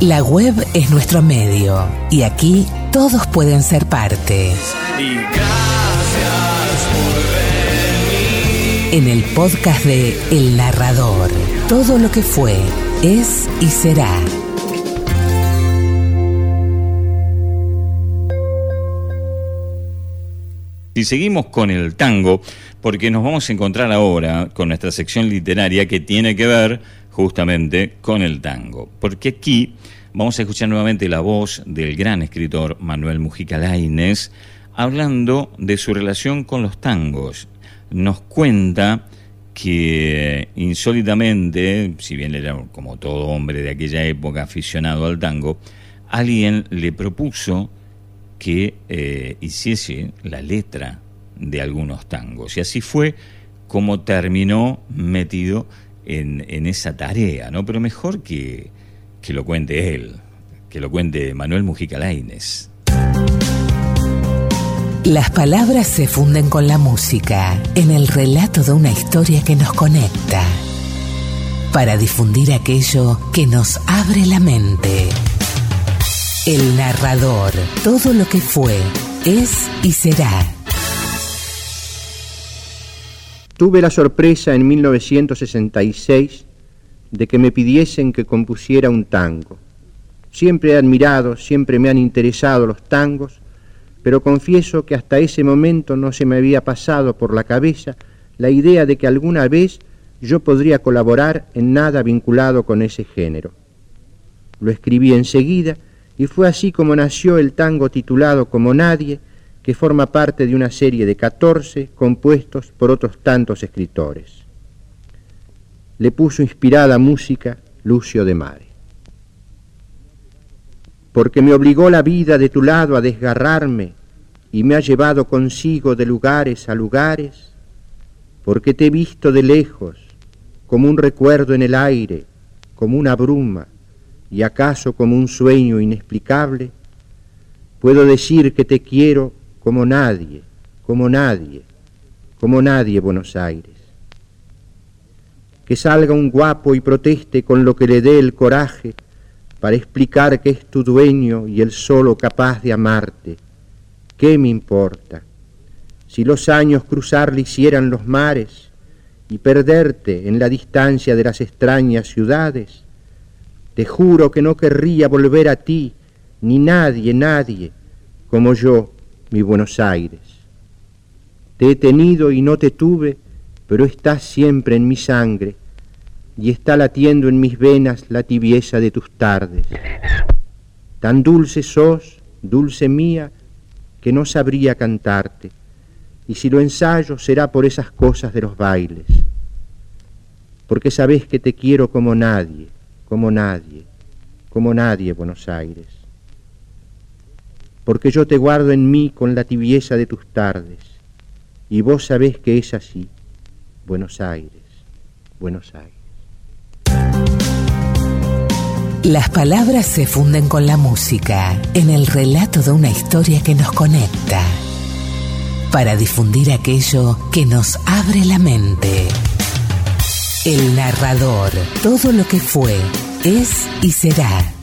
La web es nuestro medio y aquí todos pueden ser parte. Y gracias por venir. En el podcast de El Narrador, todo lo que fue, es y será. Y seguimos con el tango, porque nos vamos a encontrar ahora con nuestra sección literaria que tiene que ver justamente con el tango. Porque aquí vamos a escuchar nuevamente la voz del gran escritor Manuel Mujica Lainez hablando de su relación con los tangos. Nos cuenta que insólitamente, si bien era como todo hombre de aquella época aficionado al tango, alguien le propuso que eh, hiciese la letra de algunos tangos. Y así fue como terminó metido en, esa tarea, ¿no? Pero mejor que, que lo cuente él, que lo cuente Manuel Mujica Lainez. Las palabras se funden con la música en el relato de una historia que nos conecta para difundir aquello que nos abre la mente. El narrador, todo lo que fue, es y será. Tuve la sorpresa en 1966 de que me pidiesen que compusiera un tango. Siempre he admirado, siempre me han interesado los tangos, pero confieso que hasta ese momento no se me había pasado por la cabeza la idea de que alguna vez yo podría colaborar en nada vinculado con ese género. Lo escribí enseguida y fue así como nació el tango titulado Como Nadie, que forma parte de una serie de 14 compuestos por otros tantos escritores le puso inspirada música Lucio de Mare. Porque me obligó la vida de tu lado a desgarrarme y me ha llevado consigo de lugares a lugares, porque te he visto de lejos, como un recuerdo en el aire, como una bruma, y acaso como un sueño inexplicable, puedo decir que te quiero como nadie, como nadie, como nadie Buenos Aires que salga un guapo y proteste con lo que le dé el coraje para explicar que es tu dueño y el solo capaz de amarte. ¿Qué me importa? Si los años cruzarle hicieran los mares y perderte en la distancia de las extrañas ciudades, te juro que no querría volver a ti, ni nadie, nadie, como yo, mi Buenos Aires. Te he tenido y no te tuve, pero estás siempre en mi sangre y está latiendo en mis venas la tibieza de tus tardes. Tan dulce sos, dulce mía, que no sabría cantarte, y si lo ensayo será por esas cosas de los bailes, porque sabes que te quiero como nadie, como nadie, como nadie, Buenos Aires, porque yo te guardo en mí con la tibieza de tus tardes, y vos sabés que es así, Buenos Aires, Buenos Aires. Las palabras se funden con la música en el relato de una historia que nos conecta para difundir aquello que nos abre la mente. El narrador, todo lo que fue, es y será.